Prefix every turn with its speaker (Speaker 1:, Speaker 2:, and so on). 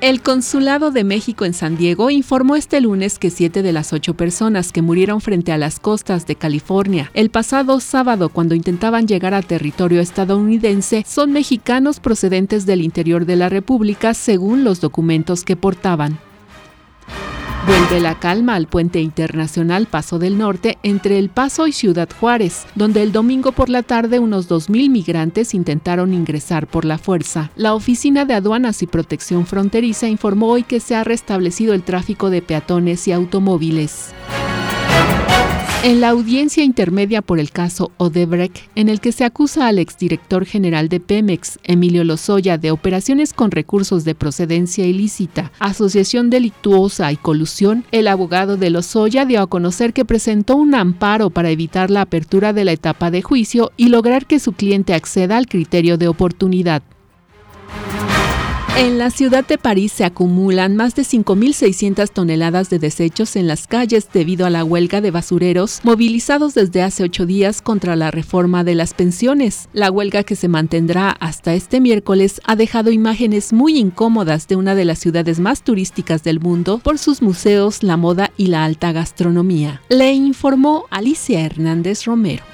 Speaker 1: El Consulado de México en San Diego informó este lunes que siete de las ocho personas que murieron frente a las costas de California el pasado sábado cuando intentaban llegar a territorio estadounidense son mexicanos procedentes del interior de la República según los documentos que portaban. Vuelve la calma al puente internacional Paso del Norte entre El Paso y Ciudad Juárez, donde el domingo por la tarde unos 2.000 migrantes intentaron ingresar por la fuerza. La Oficina de Aduanas y Protección Fronteriza informó hoy que se ha restablecido el tráfico de peatones y automóviles. En la audiencia intermedia por el caso Odebrecht, en el que se acusa al exdirector general de Pemex, Emilio Lozoya, de operaciones con recursos de procedencia ilícita, asociación delictuosa y colusión, el abogado de Lozoya dio a conocer que presentó un amparo para evitar la apertura de la etapa de juicio y lograr que su cliente acceda al criterio de oportunidad. En la ciudad de París se acumulan más de 5.600 toneladas de desechos en las calles debido a la huelga de basureros movilizados desde hace ocho días contra la reforma de las pensiones. La huelga que se mantendrá hasta este miércoles ha dejado imágenes muy incómodas de una de las ciudades más turísticas del mundo por sus museos, la moda y la alta gastronomía. Le informó Alicia Hernández Romero.